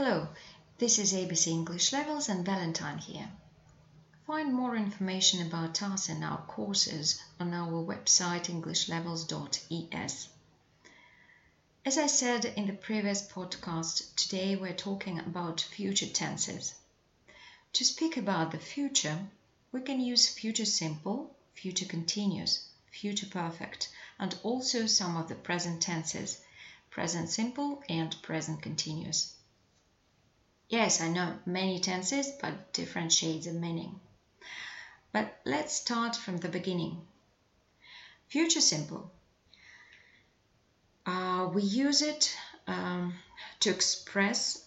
Hello, this is ABC English Levels and Valentine here. Find more information about us and our courses on our website englishlevels.es. As I said in the previous podcast, today we're talking about future tenses. To speak about the future, we can use future simple, future continuous, future perfect, and also some of the present tenses, present simple and present continuous. Yes, I know, many tenses, but different shades of meaning. But let's start from the beginning. Future simple. Uh, we use it um, to express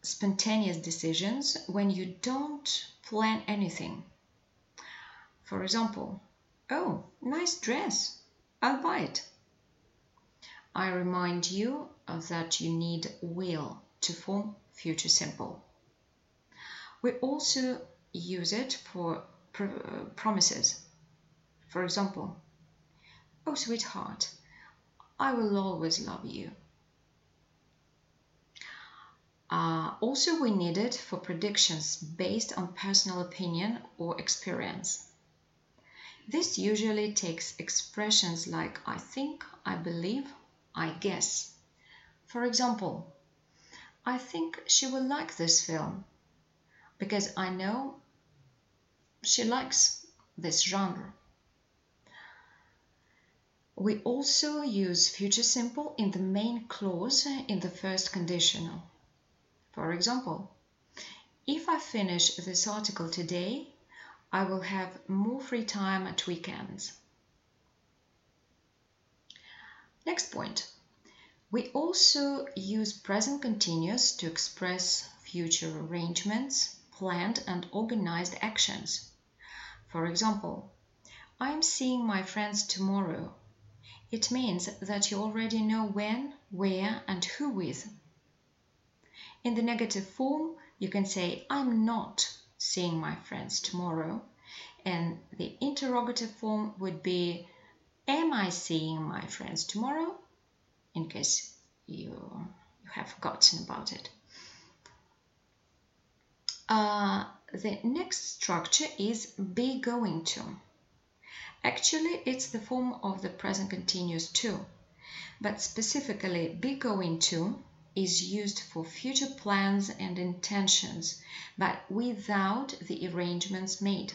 spontaneous decisions when you don't plan anything. For example, oh, nice dress, I'll buy it. I remind you that you need will to form future simple. We also use it for pr promises. For example, Oh, sweetheart, I will always love you. Uh, also, we need it for predictions based on personal opinion or experience. This usually takes expressions like I think, I believe, I guess. For example, I think she will like this film because I know she likes this genre. We also use future simple in the main clause in the first conditional. For example, if I finish this article today, I will have more free time at weekends. Next point. We also use present continuous to express future arrangements, planned and organized actions. For example, I'm seeing my friends tomorrow. It means that you already know when, where, and who with. In the negative form, you can say, I'm not seeing my friends tomorrow. And the interrogative form would be, Am I seeing my friends tomorrow? In case you, you have forgotten about it. Uh, the next structure is be going to. Actually, it's the form of the present continuous too, but specifically be going to is used for future plans and intentions, but without the arrangements made.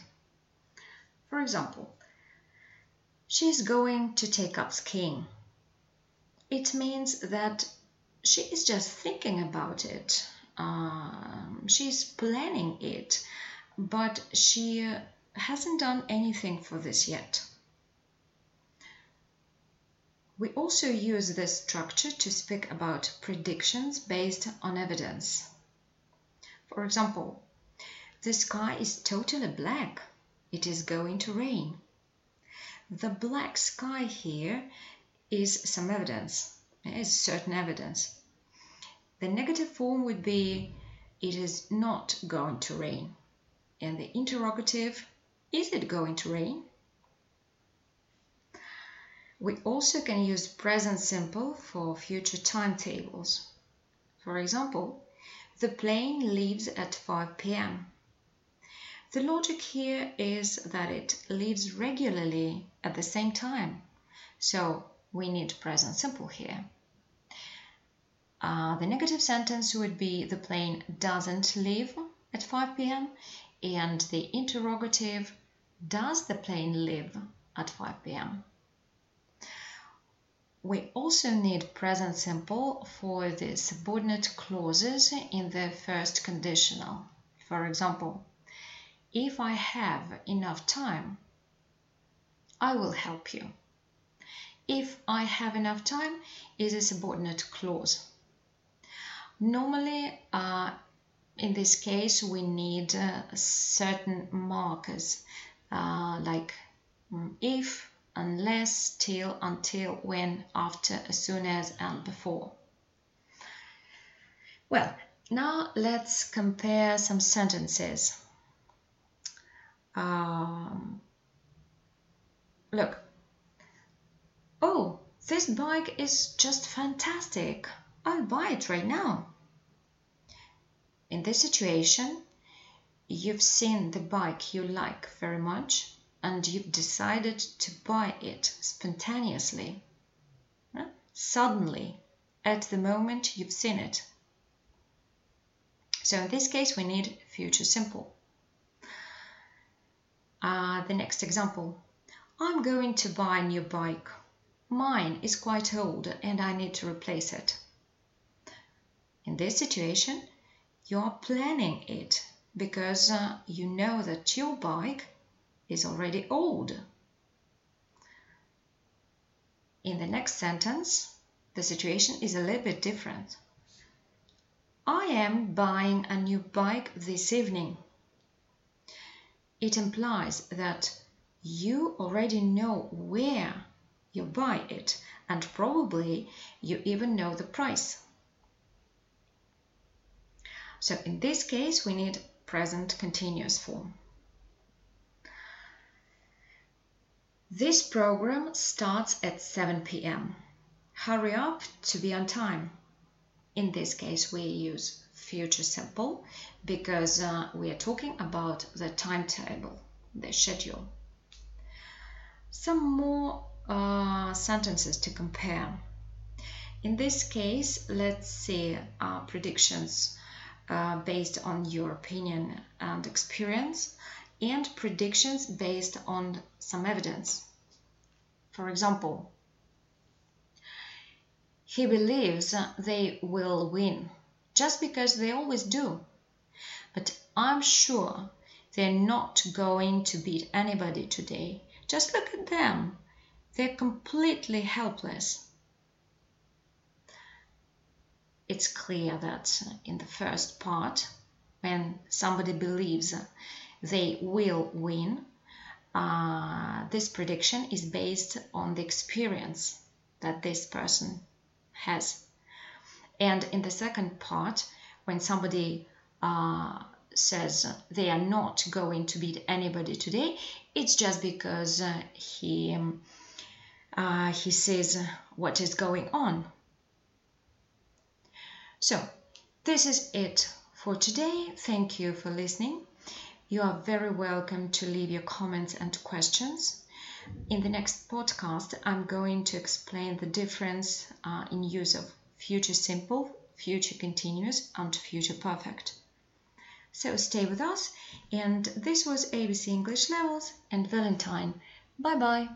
For example, she is going to take up skiing it means that she is just thinking about it. Um, she's planning it, but she hasn't done anything for this yet. We also use this structure to speak about predictions based on evidence. For example, the sky is totally black. It is going to rain. The black sky here is some evidence, is certain evidence. The negative form would be it is not going to rain. And the interrogative, is it going to rain? We also can use present simple for future timetables. For example, the plane leaves at 5 p.m. The logic here is that it leaves regularly at the same time. So we need present simple here. Uh, the negative sentence would be the plane doesn't leave at 5 p.m. and the interrogative does the plane leave at 5 p.m. We also need present simple for the subordinate clauses in the first conditional. For example, if I have enough time, I will help you if I have enough time is a subordinate clause. Normally, uh, in this case, we need uh, certain markers uh, like mm, if, unless, till, until, when, after, as soon as, and before. Well, now let's compare some sentences. Um, look, Oh, this bike is just fantastic. I'll buy it right now. in this situation, you've seen the bike you like very much and you've decided to buy it spontaneously, suddenly, at the moment you've seen it. So in this case, we need future simple. Uh, the next example. I'm going to buy a new bike. Mine is quite old and I need to replace it. In this situation, you are planning it because uh, you know that your bike is already old. In the next sentence, the situation is a little bit different. I am buying a new bike this evening. It implies that you already know where you buy it and probably you even know the price. So in this case, we need present continuous form. This program starts at 7 p.m. Hurry up to be on time. In this case, we use future simple because uh, we are talking about the timetable, the schedule. Some more uh, sentences to compare. In this case, let's see uh, predictions uh, based on your opinion and experience and predictions based on some evidence. For example, he believes they will win just because they always do. But I'm sure they're not going to beat anybody today. Just look at them. They're completely helpless it's clear that in the first part, when somebody believes they will win, uh, this prediction is based on the experience that this person has. And in the second part, when somebody uh, says they are not going to beat anybody today, it's just because uh, he uh, he sees what is going on so, this is it for today. Thank you for listening. You are very welcome to leave your comments and questions. In the next podcast, I'm going to explain the difference uh, in use of future simple, future continuous, and future perfect. So stay with us, and this was ABC English Levels and Valentine. Bye bye.